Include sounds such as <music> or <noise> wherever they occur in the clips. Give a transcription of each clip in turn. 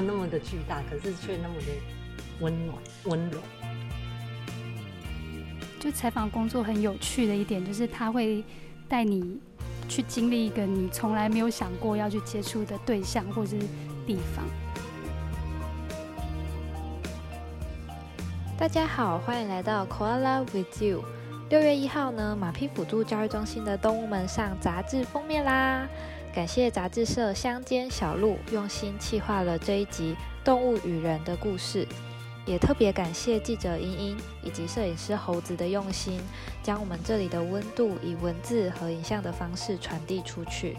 么那么的巨大，可是却那么的温暖温柔。就采访工作很有趣的一点，就是他会带你去经历一个你从来没有想过要去接触的对象或是地方。大家好，欢迎来到 Koala with You。六月一号呢，马匹辅助教育中心的动物们上杂志封面啦！感谢杂志社乡间小路用心企划了这一集动物与人的故事。也特别感谢记者茵茵以及摄影师猴子的用心，将我们这里的温度以文字和影像的方式传递出去。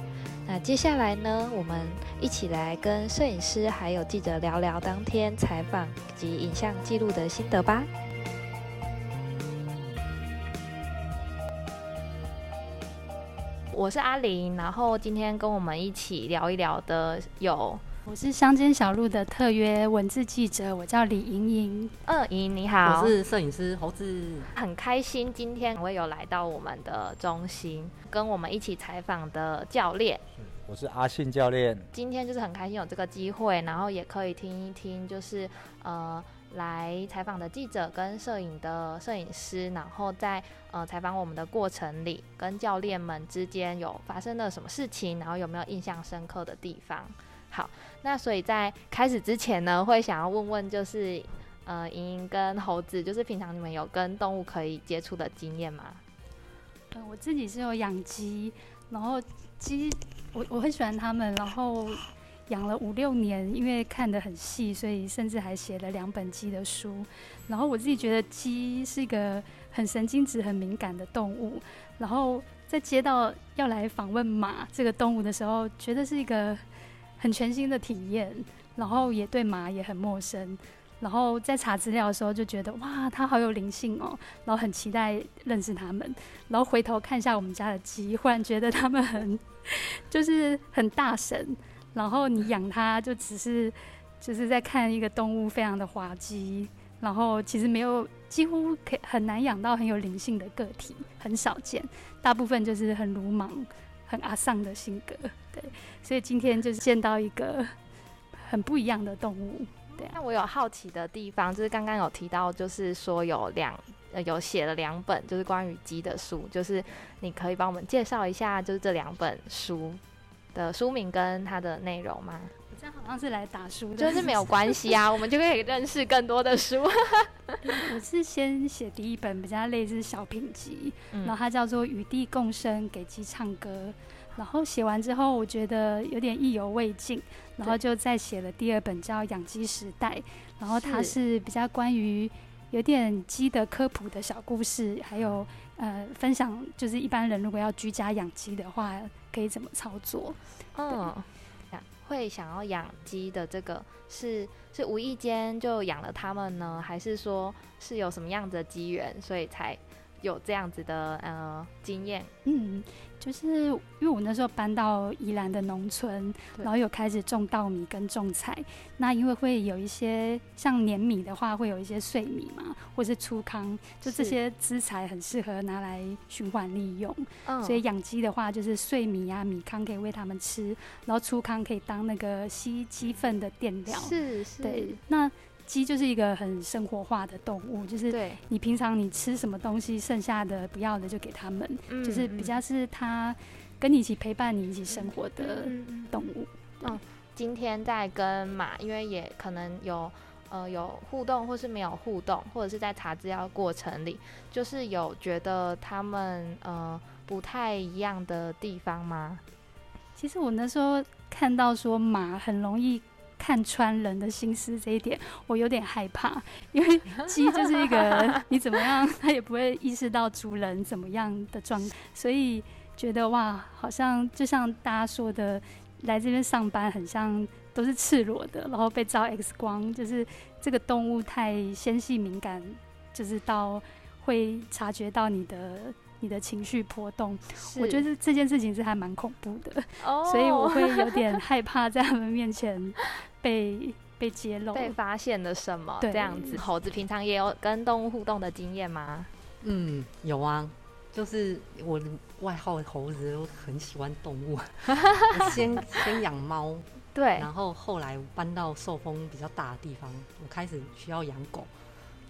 那接下来呢，我们一起来跟摄影师还有记者聊聊当天采访及影像记录的心得吧。我是阿玲，然后今天跟我们一起聊一聊的有。我是乡间小路的特约文字记者，我叫李莹莹。二，莹莹你好，我是摄影师猴子，很开心今天我有来到我们的中心，跟我们一起采访的教练。我是阿信教练。今天就是很开心有这个机会，然后也可以听一听，就是呃来采访的记者跟摄影的摄影师，然后在呃采访我们的过程里，跟教练们之间有发生了什么事情，然后有没有印象深刻的地方。好，那所以在开始之前呢，会想要问问，就是呃，莹莹跟猴子，就是平常你们有跟动物可以接触的经验吗？嗯，我自己是有养鸡，然后鸡我我很喜欢它们，然后养了五六年，因为看得很细，所以甚至还写了两本鸡的书。然后我自己觉得鸡是一个很神经质、很敏感的动物，然后在接到要来访问马这个动物的时候，觉得是一个。很全新的体验，然后也对马也很陌生，然后在查资料的时候就觉得哇，它好有灵性哦，然后很期待认识他们，然后回头看一下我们家的鸡，忽然觉得他们很 <laughs> 就是很大神，然后你养它就只是就是在看一个动物非常的滑稽，然后其实没有几乎可很难养到很有灵性的个体，很少见，大部分就是很鲁莽。很阿丧的性格，对，所以今天就是见到一个很不一样的动物，对。那我有好奇的地方，就是刚刚有提到，就是说有两呃有写了两本，就是关于鸡的书，就是你可以帮我们介绍一下，就是这两本书的书名跟它的内容吗？这样好像是来打书的，就是没有关系啊，<laughs> 我们就可以认识更多的书。我是先写第一本比较类似小品集，然后它叫做《与地共生，给鸡唱歌》。然后写完之后，我觉得有点意犹未尽，然后就再写了第二本叫《养鸡时代》，然后它是比较关于有点鸡的科普的小故事，还有呃分享，就是一般人如果要居家养鸡的话，可以怎么操作。嗯。会想要养鸡的这个是是无意间就养了它们呢，还是说是有什么样子的机缘，所以才有这样子的呃经验？嗯。就是因为我那时候搬到宜兰的农村，然后有开始种稻米跟种菜。那因为会有一些像碾米的话，会有一些碎米嘛，或是粗糠，就这些资材很适合拿来循环利用。嗯，所以养鸡的话，就是碎米啊、米糠可以喂它们吃，然后粗糠可以当那个吸鸡粪的垫料。是是。对，那。鸡就是一个很生活化的动物，就是你平常你吃什么东西，剩下的不要的就给他们，就是比较是它跟你一起陪伴你一起生活的动物。嗯，今天在跟马，因为也可能有呃有互动，或是没有互动，或者是在查资料过程里，就是有觉得他们呃不太一样的地方吗？其实我那时候看到说马很容易。看穿人的心思这一点，我有点害怕，<laughs> 因为鸡就是一个 <laughs> 你怎么样，它也不会意识到主人怎么样的状态，所以觉得哇，好像就像大家说的，来这边上班很像都是赤裸的，然后被照 X 光，就是这个动物太纤细敏感，就是到会察觉到你的。你的情绪波动，我觉得这件事情是还蛮恐怖的，所以我会有点害怕在他们面前被被揭露、被发现了什么这样子。猴子平常也有跟动物互动的经验吗？嗯，有啊，就是我的外号猴子，我很喜欢动物。<laughs> 先先养猫，<laughs> 对，然后后来搬到受风比较大的地方，我开始需要养狗，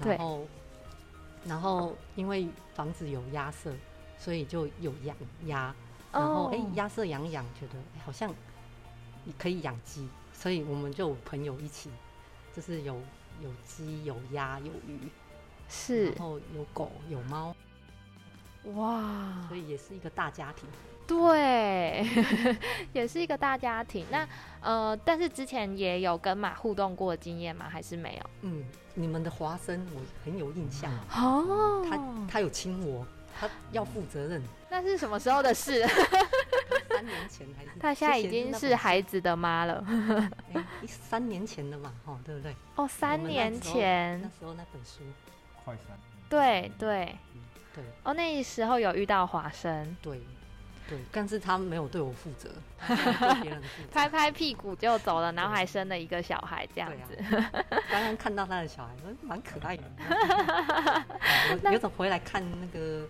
对然后然后因为房子有鸭舍，所以就有养鸭，然后哎哦鸭舍养养，觉得哎好像你可以养鸡，所以我们就有朋友一起，就是有有鸡有鸭有鱼，是然后有狗有猫，哇，所以也是一个大家庭。对，<laughs> 也是一个大家庭。那呃，但是之前也有跟马互动过的经验吗？还是没有？嗯，你们的华生我很有印象，哦他他有亲我，他要负责任。那是什么时候的事？三年前还是她现在已经是孩子的妈了。<laughs> 哎三年前的嘛，哦，对不对？哦，三年前那，时候那本书，快三。对对。对哦，那时候有遇到华生，对对，但是他没有对我负责，<laughs> 他对别人负责。拍拍屁股就走了，然后还生了一个小孩，这样子。刚刚看到他的小孩，嗯蛮可爱的，<laughs> 有有种回来看那个，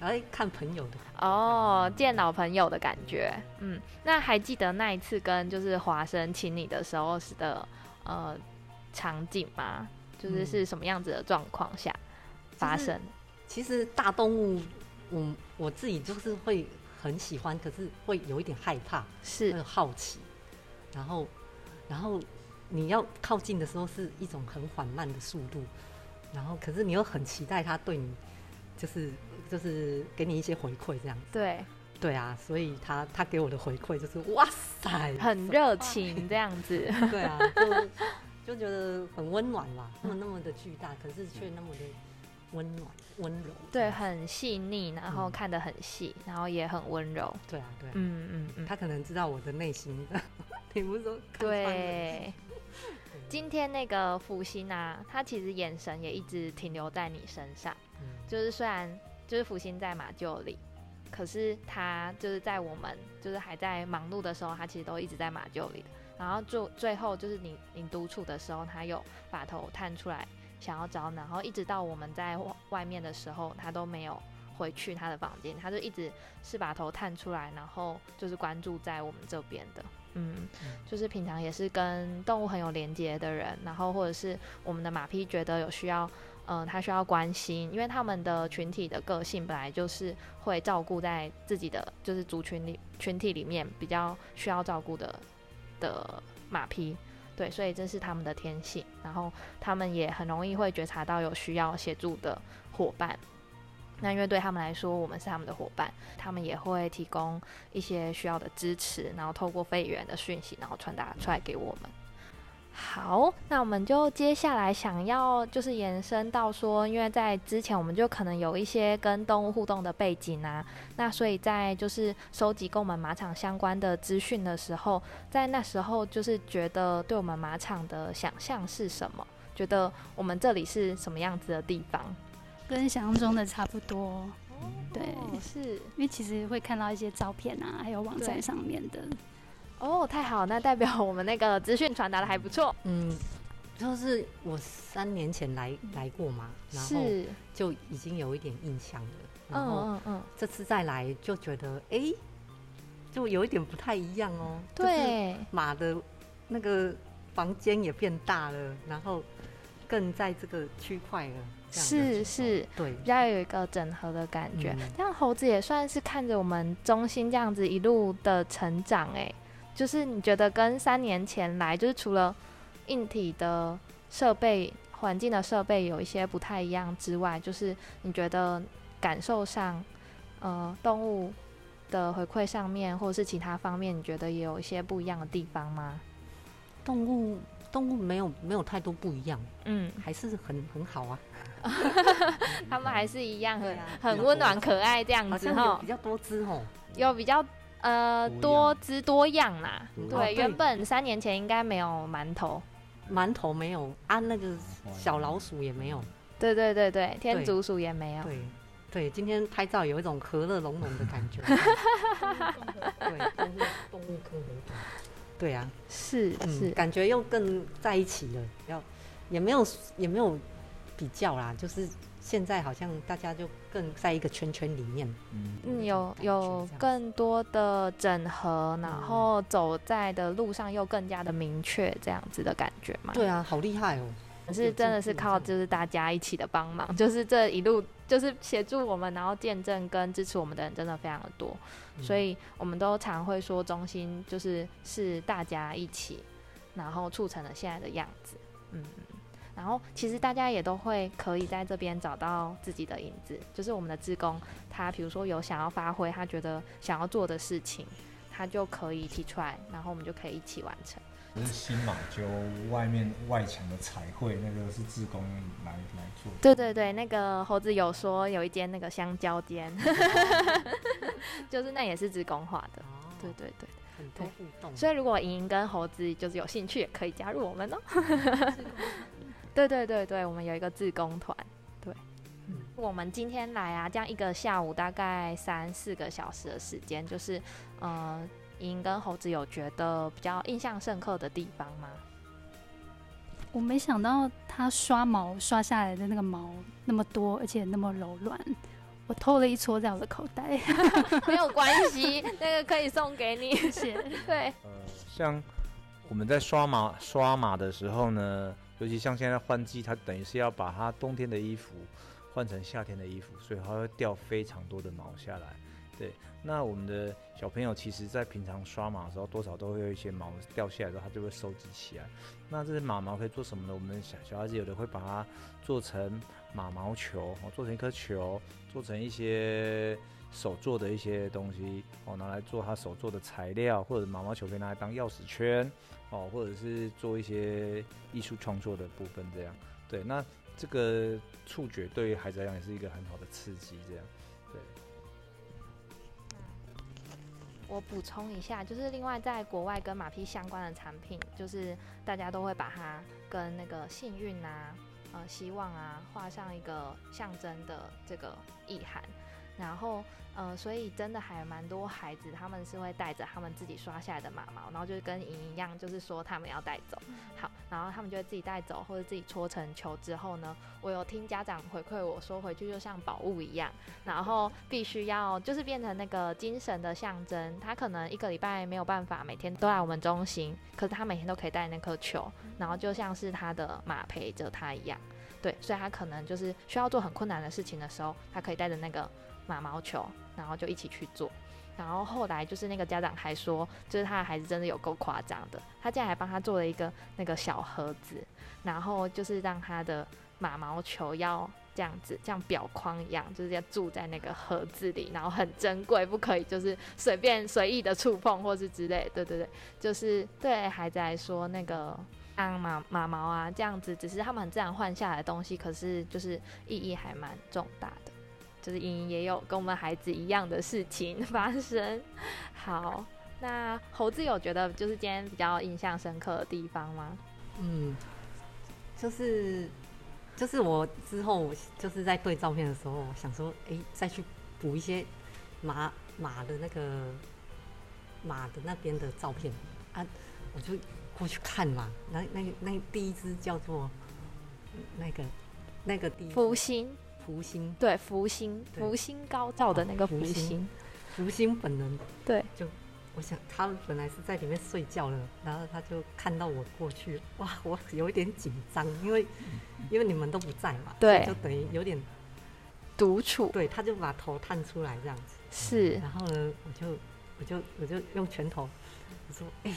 哎，看朋友的。哦，见老朋友的感觉。嗯，那还记得那一次跟就是华生亲你的时候是的呃场景吗？就是嗯是什么样子的状况下发生？其实大动物，我我自己就是会很喜欢，可是会有一点害怕，会是有好奇，然后然后你要靠近的时候是一种很缓慢的速度，然后可是你又很期待它对你，就是就是给你一些回馈这样子。对，对啊，所以他他给我的回馈就是哇塞，很热情这样子。<laughs> 对啊，<laughs> 就就觉得很温暖吧，那么那么的巨大，可是却那么的温暖温柔。对，很细腻，然后嗯看得很细，然后也很温柔。对啊，对啊，嗯嗯嗯，他可能知道我的内心，<laughs> 你不是说对。今天那个福星啊，他其实眼神也一直停留在你身上。嗯就是虽然就是福星在马厩里，可是他就是在我们就是还在忙碌的时候，他其实都一直在马厩里的。然后就最后就是你你独处的时候，他有把头探出来想要找你，然后一直到我们在外外面的时候，他都没有回去他的房间，他就一直是把头探出来，然后就是关注在我们这边的。嗯，就是平常也是跟动物很有连接的人，然后或者是我们的马匹觉得有需要，嗯、他需要关心，因为他们的群体的个性本来就是会照顾在自己的就是族群里群体里面比较需要照顾的的马匹，对，所以这是他们的天性，然后他们也很容易会觉察到有需要协助的伙伴。那因为对他们来说，我们是他们的伙伴，他们也会提供一些需要的支持，然后透过飞员的讯息，然后传达出来给我们。好，那我们就接下来想要就是延伸到说，因为在之前我们就可能有一些跟动物互动的背景啊，那所以在就是收集跟我们马场相关的资讯的时候，在那时候就是觉得对我们马场的想象是什么？觉得我们这里是什么样子的地方？跟想象中的差不多。对，哦是因为其实会看到一些照片啊，还有网站上面的。哦，太好，那代表我们那个资讯传达的还不错。嗯，就是我三年前来来过嘛，然后是，就已经有一点印象了，然嗯后嗯嗯，这次再来就觉得哎、就有一点不太一样哦。就是对，马的那个房间也变大了，然后更在这个区块了。是是，对比较有一个整合的感觉。嗯这样猴子也算是看着我们中心这样子一路的成长，哎，就是你觉得跟三年前来，就是除了硬体的设备、环境的设备有一些不太一样之外，就是你觉得感受上，呃，动物的回馈上面，或者是其他方面，你觉得也有一些不一样的地方吗？动物动物没有没有太多不一样，嗯，还是很很好啊。<laughs> 他们还是一样很啊很温暖可爱这样子哈比，较多姿哦。有比较呃多姿多样啦。对，原本三年前应该没有馒头。馒头没有啊，那个小老鼠也没有。对对对对，天竺鼠也没有。对对，今天拍照有一种和乐融融的感觉。<laughs> 对，动物动物科合同。对啊，是嗯，是，感觉又更在一起了。要也没有也没有比较啦，就是现在好像大家就更在一个圈圈里面，嗯，嗯，有有更多的整合，然嗯。后走在的路上又更加的明确，这样子的感觉嘛。对啊，好厉害哦！可是真的是靠就是大家一起的帮忙，就是这一路就是协助我们，然后见证跟支持我们的人真的非常的多，嗯。所以我们都常会说中心就是是大家一起，然后促成了现在的样子，嗯。然后其实大家也都会可以在这边找到自己的影子，就是我们的志工，他比如说有想要发挥他觉得想要做的事情，他就可以提出来，然后我们就可以一起完成。就是新马厩外面外墙的彩绘，那个是志工来来做。对对对，那个猴子有说有一间那个香蕉间，<laughs> 就是那也是职工画的。哦，对对对，很多互动，所以如果莹莹跟猴子就是有兴趣，也可以加入我们哦。<laughs> 对对对对，我们有一个自工团。对，嗯我们今天来啊，这样一个下午大概三四个小时的时间，就是呃，莹莹跟猴子有觉得比较印象深刻的地方吗？我没想到他刷毛刷下来的那个毛那么多，而且那么柔软。我偷了一撮在我的口袋，<laughs> 没有关系，<laughs> 那个可以送给你。谢谢。对，呃，像我们在刷马刷马的时候呢，尤其像现在换季，它等于是要把它冬天的衣服换成夏天的衣服，所以它会掉非常多的毛下来。对，那我们的小朋友其实在平常刷毛的时候，多少都会有一些毛掉下来的时候，他就会收集起来。那这些马毛可以做什么呢？我们小小孩子有的会把它做成马毛球，做成一颗球，做成一些手做的一些东西，哦，拿来做他手做的材料，或者毛毛球可以拿来当钥匙圈，哦，或者是做一些艺术创作的部分，这样。对，那这个触觉对于孩子来讲也是一个很好的刺激，这样。对。我补充一下，就是另外在国外跟马匹相关的产品，就是大家都会把它跟那个幸运啊、呃希望啊画上一个象征的这个意涵，然后呃，所以真的还蛮多孩子他们是会带着他们自己刷下来的马毛，然后就是跟莹一样，就是说他们要带走，好，然后他们就会自己带走或者自己搓成球之后呢，我有听家长回馈我说回去就像宝物一样。然后必须要就是变成那个精神的象征。他可能一个礼拜没有办法每天都来我们中心，可是他每天都可以带那颗球，然后就像是他的马陪着他一样。对，所以他可能就是需要做很困难的事情的时候，他可以带着那个马毛球，然后就一起去做。然后后来就是那个家长还说，就是他的孩子真的有够夸张的，他竟然还帮他做了一个那个小盒子，然后就是让他的马毛球要这样子，像表框一样，就是要住在那个盒子里，然后很珍贵，不可以就是随便随意的触碰或是之类。对对对，就是对孩子来说，那个像马马毛啊这样子，只是他们很自然换下来的东西，可是就是意义还蛮重大的。就是莹莹也有跟我们孩子一样的事情发生。好，那猴子有觉得就是今天比较印象深刻的地方吗？嗯，就是就是我之后就是在对照片的时候，想说，哎、再去补一些马马的那个马的那边的照片啊，我就过去看嘛。那那那第一只叫做那个那个第一福星，福星。对，福星，福星高照的那个福福星。星，福星本人对，就我想他本来是在里面睡觉了，然后他就看到我过去，哇，我有一点紧张，因为因为你们都不在嘛，对。就等于有点独处。对，他就把头探出来这样子，是。然后呢，我就我就我就用拳头，我说哎、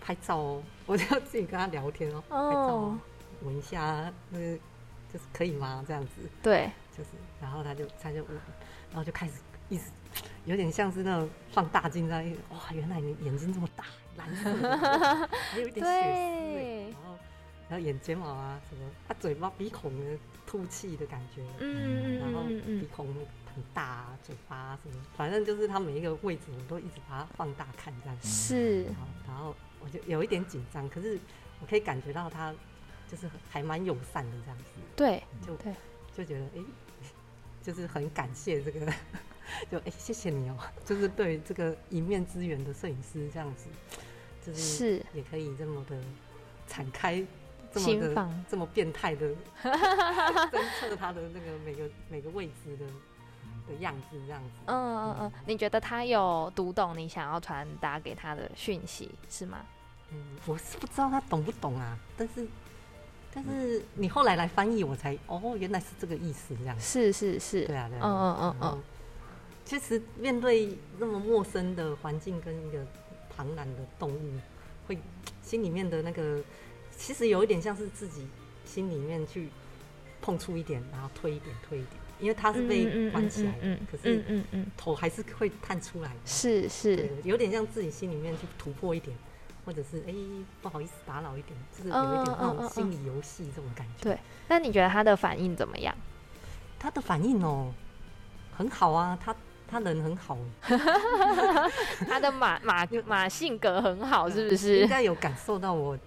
拍照哦，我就自己跟他聊天哦，拍照哦哦，，闻一下那个就是可以吗？这样子，对，就是，然后他就他就然后就开始一直有点像是那种放大镜在，哇，原来你眼睛这么大，蓝色的，还有一点血丝欸然后然后眼睫毛啊什么，他嘴巴鼻孔的凸起的感觉，嗯然后鼻孔很大、啊，嘴巴、啊、什么，反正就是他每一个位置我都一直把它放大看这样嗯，子，是。然后我就有一点紧张，可是我可以感觉到他就是还蛮友善的这样子，对就对。就觉得哎、诶 <laughs> 就是很感谢这个，<laughs> 就哎、诶谢谢你哦、<laughs> 就是对这个一面之缘的摄影师这样子，就是是，也可以这么的敞开这么的心房这么变态的侦测他的那个每个每个位置的的样子，这样子。嗯嗯嗯，你觉得他有读懂你想要传达给他的讯息是吗？嗯，我是不知道他懂不懂啊，但是但是你后来来翻译，我才哦，原来是这个意思，这样。是是是，对啊，对啊。嗯嗯嗯嗯，其实面对那么陌生的环境跟一个庞然的动物，会心里面的那个，其实有一点像是自己心里面去碰触一点，然后推一点，推一点，因为它是被关起来的，嗯可嗯是嗯嗯，头还是会探出来的。是是，有点像自己心里面去突破一点，或者是哎、不好意思打扰一点，就是有一点那种心理游戏这种感觉。对那你觉得他的反应怎么样？他的反应哦，很好啊，他他人很好，<laughs> 他的马马 <laughs> 马性格很好，是不是应是？该有感受到我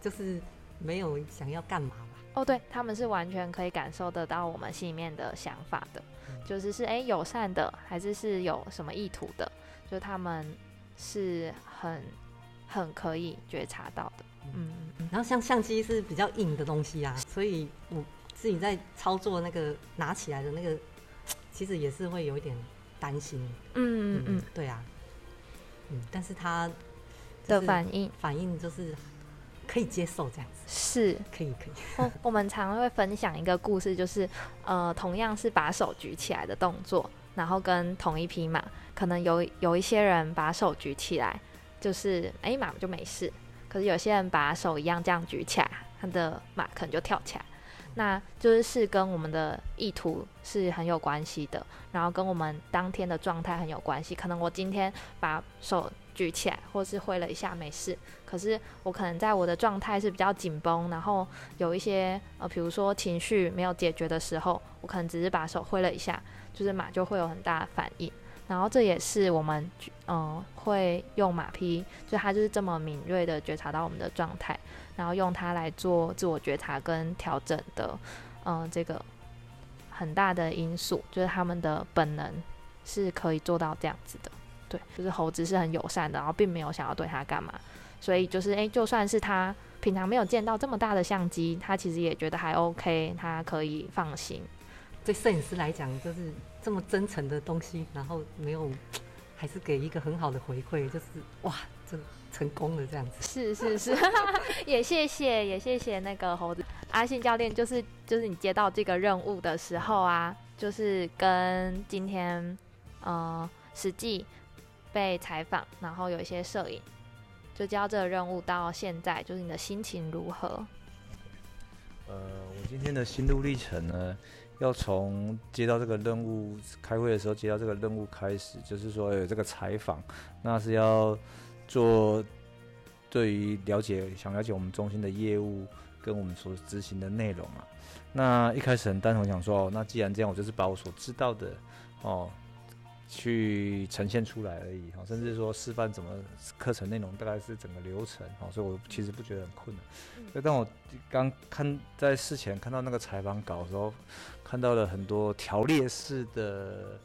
就是没有想要干嘛吧？哦，对，他们是完全可以感受得到我们心里面的想法的，嗯就是是哎友善的，还是是有什么意图的，就他们是很很可以觉察到的。嗯。嗯然后像相机是比较硬的东西啊，所以我自己在操作那个拿起来的那个，<tsk> 其实也是会有一点担心。嗯嗯嗯。对啊，嗯，但是他的反应。反应就是可以接受这样子，是。可以可以。我我们常会分享一个故事，就是呃，同样是把手举起来的动作，然后跟同一匹马，可能有有一些人把手举起来，就是哎马就没事，可是有些人把手一样这样举起来，他的马可能就跳起来。那就是是跟我们的意图是很有关系的，然后跟我们当天的状态很有关系。可能我今天把手举起来，或是挥了一下没事，可是我可能在我的状态是比较紧绷，然后有一些呃，比如说情绪没有解决的时候，我可能只是把手挥了一下，就是马就会有很大的反应。然后这也是我们嗯、会用马匹，就它就是这么敏锐的觉察到我们的状态，然后用它来做自我觉察跟调整的，嗯、这个很大的因素，就是他们的本能是可以做到这样子的。对，就是猴子是很友善的，然后并没有想要对它干嘛，所以就是诶，就算是他平常没有见到这么大的相机，他其实也觉得还 OK，他可以放心。对摄影师来讲，就是这么真诚的东西，然后没有，还是给一个很好的回馈，就是哇，这成功了这样子。是是是，<laughs> 也谢谢也谢谢那个猴子阿信教练，就是就是你接到这个任务的时候啊，就是跟今天呃实际被采访，然后有一些摄影，就接到这个任务到现在，就是你的心情如何？呃，我今天的心路历程呢，要从接到这个任务，开会的时候接到这个任务开始，就是说有这个采访，那是要做对于了解想了解我们中心的业务跟我们所执行的内容啊。那一开始很单纯想说，哦，那既然这样，我就是把我所知道的哦去呈现出来而已哈，甚至说示范怎么课程内容大概是整个流程哦，所以我其实不觉得很困难。所以当我刚看在事前看到那个采访稿的时候，看到了很多条列式的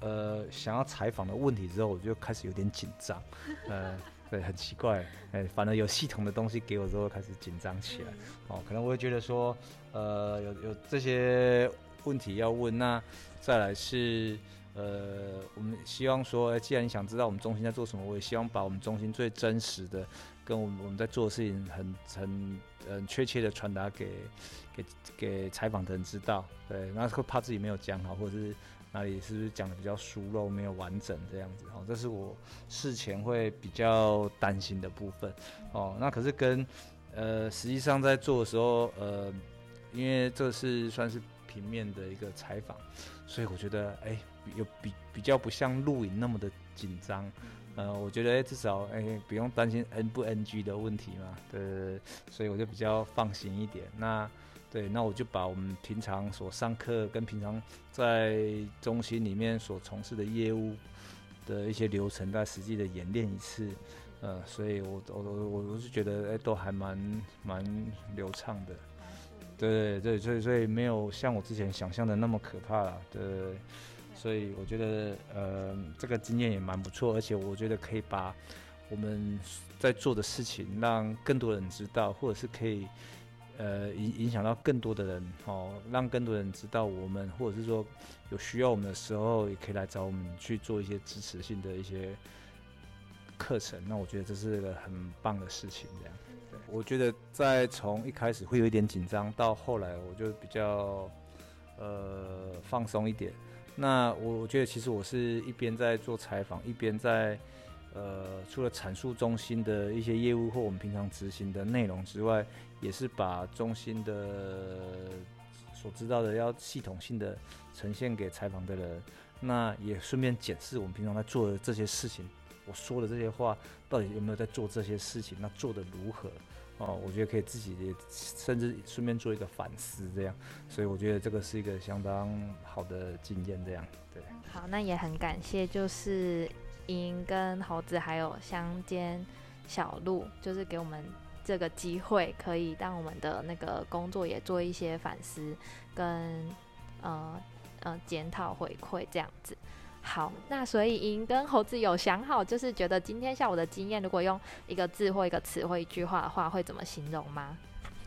呃想要采访的问题之后，我就开始有点紧张，呃，对，很奇怪，哎、反而有系统的东西给我之后，开始紧张起来。哦，可能我会觉得说，呃，有有这些问题要问，那再来是。呃，我们希望说，既然你想知道我们中心在做什么，我也希望把我们中心最真实的，跟我们我们在做的事情很很很确切的传达给给给采访的人知道。对，那会怕自己没有讲好，或者是哪里是不是讲的比较疏漏、没有完整这样子。哦，这是我事前会比较担心的部分。哦，那可是跟呃实际上在做的时候，呃，因为这是算是平面的一个采访，所以我觉得哎。有比比较不像录影那么的紧张，呃，我觉得、欸、至少哎、欸、不用担心 N 不 NG 的问题嘛，对对对，所以我就比较放心一点。那对，那我就把我们平常所上课跟平常在中心里面所从事的业务的一些流程，再实际的演练一次，呃，所以我我我我是觉得哎、欸、都还蛮蛮流畅的，对对对，所以所以没有像我之前想象的那么可怕了，对。所以我觉得，呃，这个经验也蛮不错，而且我觉得可以把我们在做的事情让更多人知道，或者是可以呃影影响到更多的人哦，让更多人知道我们，或者是说有需要我们的时候，也可以来找我们去做一些支持性的一些课程。那我觉得这是个很棒的事情，这样。对，我觉得在从一开始会有一点紧张，到后来我就比较呃放松一点。那我我觉得其实我是一边在做采访，一边在呃除了阐述中心的一些业务或我们平常执行的内容之外，也是把中心的所知道的要系统性的呈现给采访的人，那也顺便检视我们平常在做的这些事情，我说的这些话到底有没有在做这些事情，那做的如何？哦，我觉得可以自己也甚至顺便做一个反思，这样，所以我觉得这个是一个相当好的经验，这样，对。好，那也很感谢，就是莹跟猴子还有乡间小鹿，就是给我们这个机会，可以让我们的那个工作也做一些反思跟呃呃检讨回馈这样子。好，那所以莹跟猴子有想好，就是觉得今天下午的经验，如果用一个字或一个词或一句话的话，会怎么形容吗？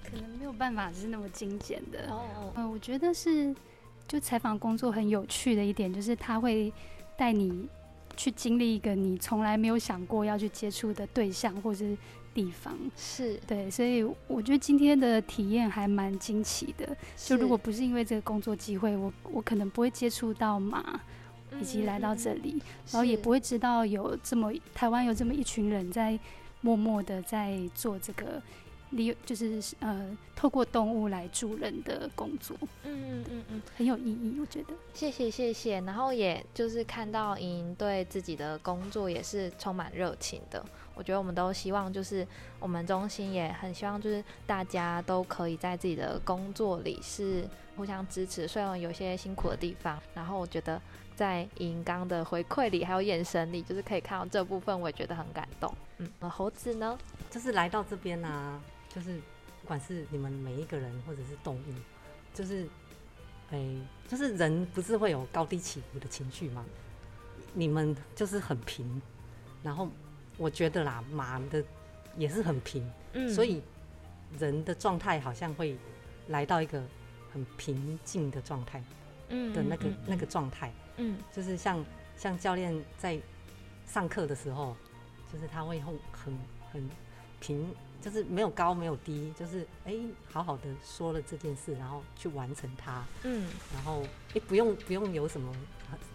可能没有办法是那么精简的。哦，嗯，我觉得是，就采访工作很有趣的一点，就是他会带你去经历一个你从来没有想过要去接触的对象或是地方。是对，所以我觉得今天的体验还蛮惊奇的。就如果不是因为这个工作机会，我我可能不会接触到马。以及来到这里，然后也不会知道有这么台湾有这么一群人在默默的在做这个利，就是呃透过动物来助人的工作。嗯嗯嗯嗯，很有意义，我觉得。谢谢谢谢，然后也就是看到莹对自己的工作也是充满热情的。我觉得我们都希望，就是我们中心也很希望，就是大家都可以在自己的工作里是互相支持，虽然有些辛苦的地方，然后我觉得。在银刚的回馈里，还有眼神里，就是可以看到这部分，我也觉得很感动。嗯，那猴子呢？就是来到这边啊，就是不管是你们每一个人，或者是动物，就是，哎，就是人不是会有高低起伏的情绪吗？你们就是很平，然后我觉得啦，马的也是很平，嗯，所以人的状态好像会来到一个很平静的状态，嗯的那个那个状态。嗯，就是像像教练在上课的时候，就是他会很很很平，就是没有高没有低，就是哎好好的说了这件事，然后去完成它。嗯，然后哎不用不用有什么，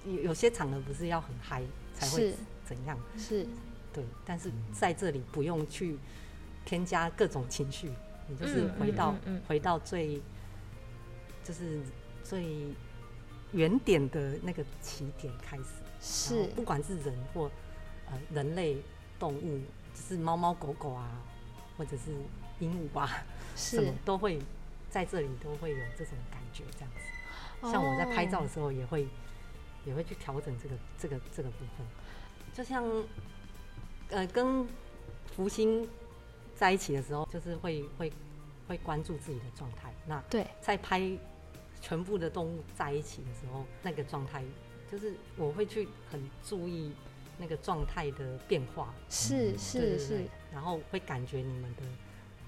有有些场合不是要很嗨才会怎样？是，对，但是在这里不用去添加各种情绪，你就是回到回到最就是最。原点的那个起点开始，是不管是人或呃人类动物，就是猫猫狗狗啊，或者是鹦鹉啊，什么都会在这里都会有这种感觉，这样子。像我在拍照的时候，也会也会去调整这个这个这个部分。就像呃跟福星在一起的时候，就是会会会关注自己的状态。那对在拍。全部的动物在一起的时候，那个状态就是我会去很注意那个状态的变化，是是是，然后会感觉你们的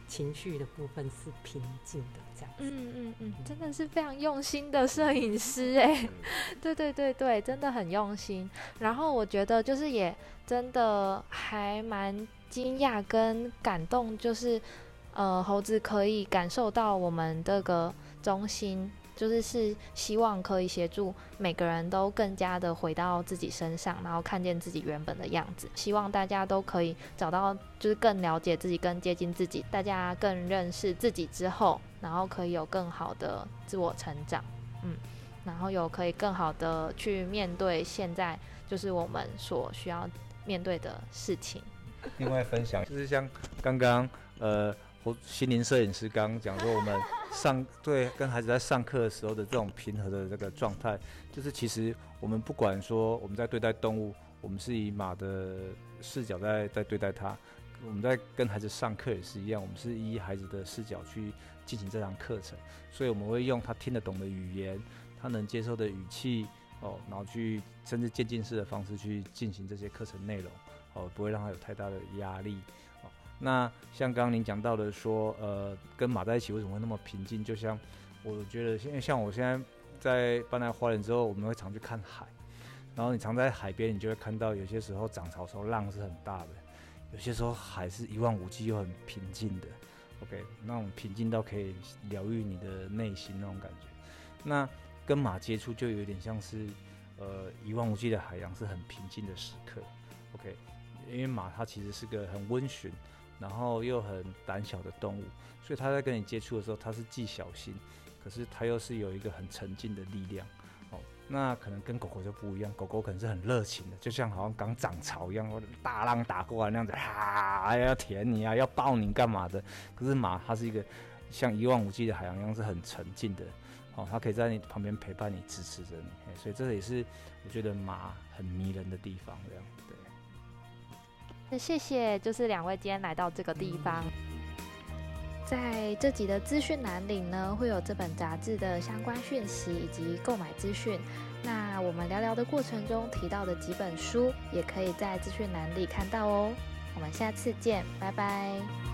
情绪的部分是平静的这样子。嗯嗯嗯，真的是非常用心的摄影师 <laughs> 哎，对对对对，真的很用心。然后我觉得就是也真的还蛮惊讶跟感动，就是呃猴子可以感受到我们这个中心。就是是希望可以协助每个人都更加的回到自己身上，然后看见自己原本的样子。希望大家都可以找到，就是更了解自己、更接近自己。大家更认识自己之后，然后可以有更好的自我成长，嗯，然后有可以更好的去面对现在就是我们所需要面对的事情。另外分享就是像刚刚呃。我心灵摄影师刚刚讲说，我们上 <laughs> 对跟孩子在上课的时候的这种平和的这个状态，就是其实我们不管说我们在对待动物，我们是以马的视角在在对待它，我们在跟孩子上课也是一样，我们是以孩子的视角去进行这堂课程，所以我们会用他听得懂的语言，他能接受的语气哦，然后去甚至渐进式的方式去进行这些课程内容哦，不会让他有太大的压力。那像刚刚您讲到的说，呃，跟马在一起为什么会那么平静？就像我觉得，现在像我现在在搬来花莲之后，我们会常去看海，然后你常在海边，你就会看到有些时候涨潮时候浪是很大的，有些时候海是一望无际又很平静的。OK，那种平静到可以疗愈你的内心那种感觉。那跟马接触就有点像是，呃，一望无际的海洋是很平静的时刻。OK，因为马它其实是个很温驯，然后又很胆小的动物，所以它在跟你接触的时候，它是既小心，可是它又是有一个很沉静的力量。哦，那可能跟狗狗就不一样，狗狗可能是很热情的，就像好像刚涨潮一样，或者大浪打过来那样子，哈，要舔你啊，要抱你干嘛的？可是马它是一个像一望无际的海洋一样，是很沉静的。哦，它可以在你旁边陪伴你，支持着你，所以这也是我觉得马很迷人的地方。这样对。那谢谢，就是两位今天来到这个地方，在这集的资讯栏里呢，会有这本杂志的相关讯息以及购买资讯。那我们聊聊的过程中提到的几本书，也可以在资讯栏里看到哦。我们下次见，拜拜。